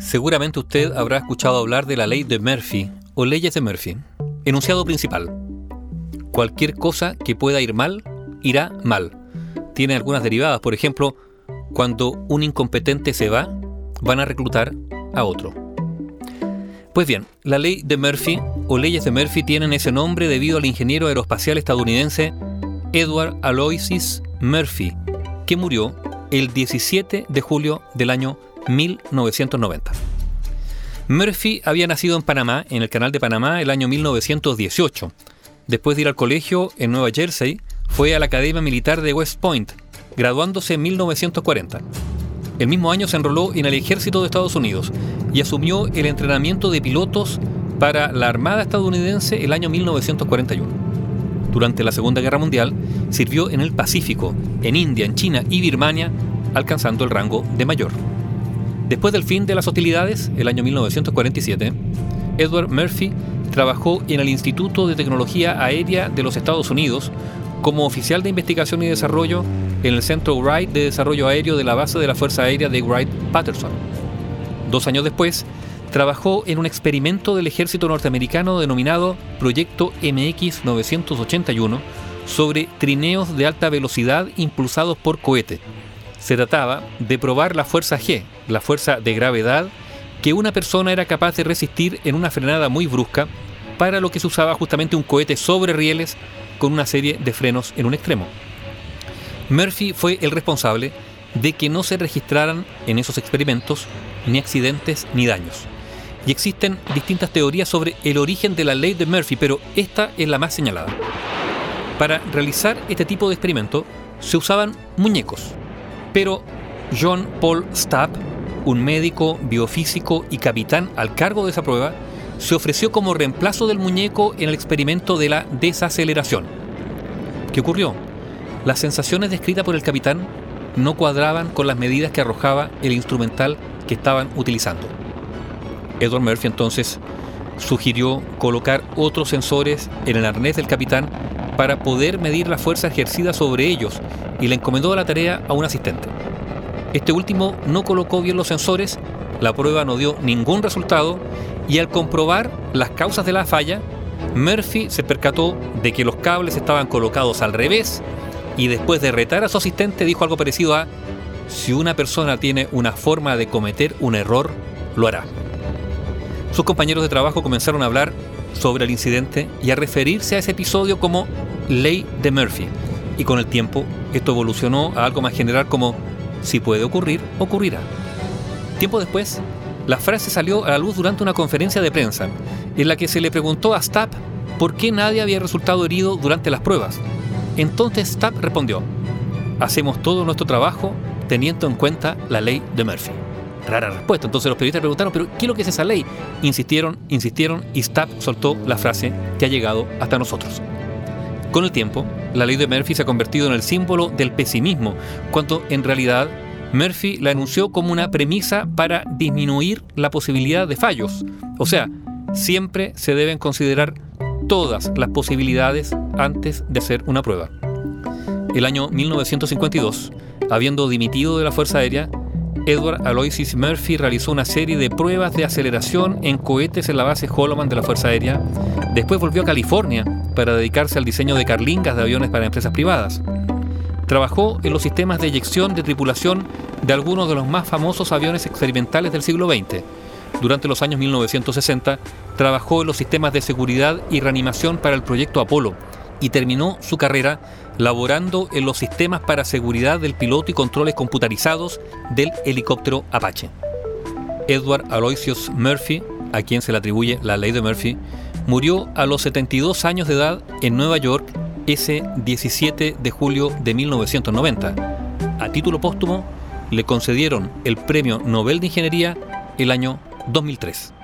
Seguramente usted habrá escuchado hablar de la ley de Murphy o leyes de Murphy. Enunciado principal. Cualquier cosa que pueda ir mal, irá mal. Tiene algunas derivadas, por ejemplo, cuando un incompetente se va, van a reclutar a otro. Pues bien, la ley de Murphy o leyes de Murphy tienen ese nombre debido al ingeniero aeroespacial estadounidense Edward Aloysius Murphy, que murió el 17 de julio del año 1990. Murphy había nacido en Panamá, en el Canal de Panamá, el año 1918. Después de ir al colegio en Nueva Jersey, fue a la Academia Militar de West Point, graduándose en 1940. El mismo año se enroló en el ejército de Estados Unidos y asumió el entrenamiento de pilotos para la Armada estadounidense el año 1941. Durante la Segunda Guerra Mundial sirvió en el Pacífico, en India, en China y Birmania, alcanzando el rango de mayor. Después del fin de las hostilidades, el año 1947, Edward Murphy trabajó en el Instituto de Tecnología Aérea de los Estados Unidos como oficial de investigación y desarrollo en el Centro Wright de Desarrollo Aéreo de la base de la Fuerza Aérea de Wright-Patterson. Dos años después, trabajó en un experimento del ejército norteamericano denominado Proyecto MX 981 sobre trineos de alta velocidad impulsados por cohete. Se trataba de probar la fuerza G, la fuerza de gravedad que una persona era capaz de resistir en una frenada muy brusca, para lo que se usaba justamente un cohete sobre rieles con una serie de frenos en un extremo. Murphy fue el responsable de que no se registraran en esos experimentos ni accidentes ni daños. Y existen distintas teorías sobre el origen de la ley de Murphy, pero esta es la más señalada. Para realizar este tipo de experimento se usaban muñecos, pero John Paul Stapp, un médico, biofísico y capitán al cargo de esa prueba, se ofreció como reemplazo del muñeco en el experimento de la desaceleración. ¿Qué ocurrió? Las sensaciones descritas por el capitán no cuadraban con las medidas que arrojaba el instrumental que estaban utilizando. Edward Murphy entonces sugirió colocar otros sensores en el arnés del capitán para poder medir la fuerza ejercida sobre ellos y le encomendó la tarea a un asistente. Este último no colocó bien los sensores, la prueba no dio ningún resultado y al comprobar las causas de la falla, Murphy se percató de que los cables estaban colocados al revés y después de retar a su asistente dijo algo parecido a, si una persona tiene una forma de cometer un error, lo hará. Sus compañeros de trabajo comenzaron a hablar sobre el incidente y a referirse a ese episodio como ley de Murphy. Y con el tiempo esto evolucionó a algo más general como si puede ocurrir, ocurrirá. Tiempo después, la frase salió a la luz durante una conferencia de prensa en la que se le preguntó a Stapp por qué nadie había resultado herido durante las pruebas. Entonces Stapp respondió, hacemos todo nuestro trabajo teniendo en cuenta la ley de Murphy. Rara respuesta. Entonces los periodistas preguntaron, pero ¿qué es lo que es esa ley? Insistieron, insistieron y Stapp soltó la frase que ha llegado hasta nosotros. Con el tiempo, la ley de Murphy se ha convertido en el símbolo del pesimismo, cuando en realidad Murphy la anunció como una premisa para disminuir la posibilidad de fallos. O sea, siempre se deben considerar todas las posibilidades antes de hacer una prueba. El año 1952, habiendo dimitido de la Fuerza Aérea, Edward Aloysius Murphy realizó una serie de pruebas de aceleración en cohetes en la base Holloman de la Fuerza Aérea. Después volvió a California para dedicarse al diseño de carlingas de aviones para empresas privadas. Trabajó en los sistemas de eyección de tripulación de algunos de los más famosos aviones experimentales del siglo XX. Durante los años 1960 trabajó en los sistemas de seguridad y reanimación para el proyecto Apolo y terminó su carrera laborando en los sistemas para seguridad del piloto y controles computarizados del helicóptero Apache. Edward Aloysius Murphy, a quien se le atribuye la ley de Murphy, murió a los 72 años de edad en Nueva York ese 17 de julio de 1990. A título póstumo, le concedieron el Premio Nobel de Ingeniería el año 2003.